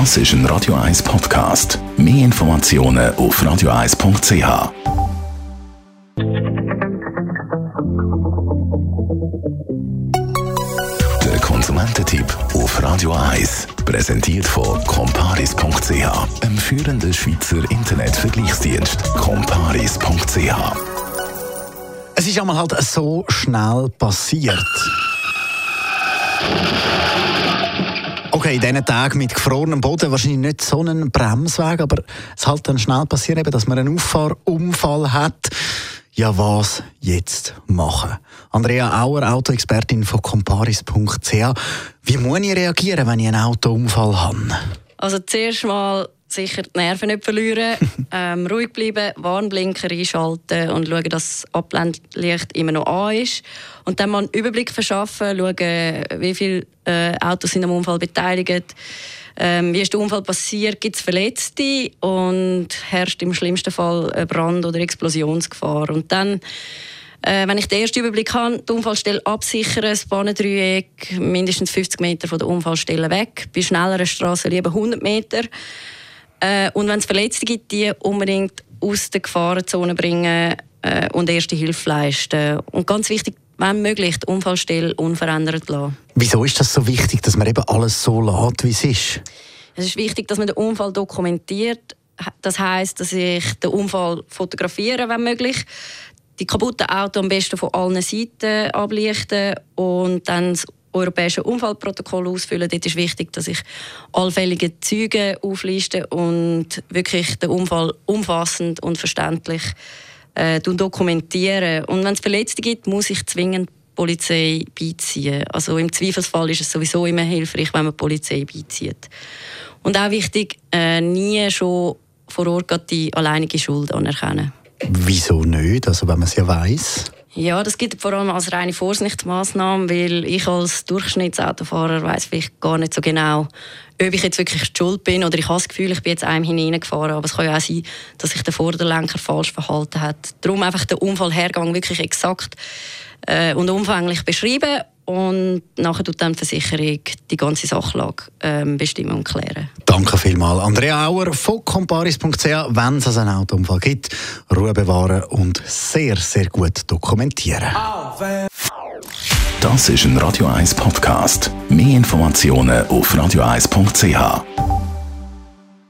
Das ist ein Radio 1 Podcast. Mehr Informationen auf radio1.ch. Der Konsumententipp auf Radio 1 präsentiert von comparis.ch, einem führenden Schweizer Internetvergleichsdienst. comparis.ch. Es ist einmal halt so schnell passiert. Okay, in diesen Tagen mit gefrorenem Boden wahrscheinlich nicht so einen Bremsweg, aber es halt dann schnell passieren, eben, dass man einen Auffahrunfall hat. Ja, was jetzt machen? Andrea Auer, Autoexpertin von comparis.ch. Wie muss ich reagieren, wenn ich einen Autounfall habe? Also zuerst mal sicher die Nerven nicht verlieren, ähm, ruhig bleiben, Warnblinker einschalten und schauen, dass das Abblendlicht immer noch an ist. Und dann mal einen Überblick verschaffen, schauen, wie viele äh, Autos sind am Unfall beteiligt, ähm, wie ist der Unfall passiert, gibt es Verletzte und herrscht im schlimmsten Fall Brand- oder Explosionsgefahr. Und dann äh, wenn ich den ersten Überblick habe, die Unfallstelle absichern, das Bahndreieck mindestens 50 Meter von der Unfallstelle weg, bei schnelleren Straßen lieber 100 Meter. Äh, und wenn es Verletzte gibt, die unbedingt aus der Gefahrenzone bringen äh, und erste Hilfe leisten. Und ganz wichtig, wenn möglich, die Unfallstelle unverändert lassen. Wieso ist das so wichtig, dass man eben alles so lässt, wie es ist? Es ist wichtig, dass man den Unfall dokumentiert. Das heißt, dass ich den Unfall fotografiere, wenn möglich. Die kaputten Auto am besten von allen Seiten ablichten und dann das europäische Unfallprotokoll ausfüllen. Dort ist wichtig, dass ich allfällige Züge aufliste und wirklich den Unfall umfassend und verständlich äh, dokumentieren. Und wenn es Verletzte gibt, muss ich zwingend die Polizei beiziehen. Also im Zweifelsfall ist es sowieso immer hilfreich, wenn man die Polizei beizieht. Und auch wichtig, äh, nie schon vor Ort die alleinige Schuld anerkennen. Wieso nicht? Also wenn man es ja weiss. Ja, das gibt vor allem als reine Vorsichtsmaßnahme, weil ich als Durchschnittsautofahrer weiß vielleicht gar nicht so genau, ob ich jetzt wirklich schuld bin oder ich habe das Gefühl, ich bin jetzt einem hineingefahren. Aber es kann ja auch sein, dass sich der Vorderlenker falsch verhalten hat. Darum einfach den Unfallhergang wirklich exakt äh, und umfänglich beschreiben und nachher tut dann die Versicherung die ganze Sachlage ähm, bestimmen und klären. Danke vielmals. Andrea Auer von comparis.ch. Wenn es also einen Autounfall gibt, Ruhe bewahren und sehr, sehr gut dokumentieren. Das ist ein Radio 1 Podcast. Mehr Informationen auf radio1.ch.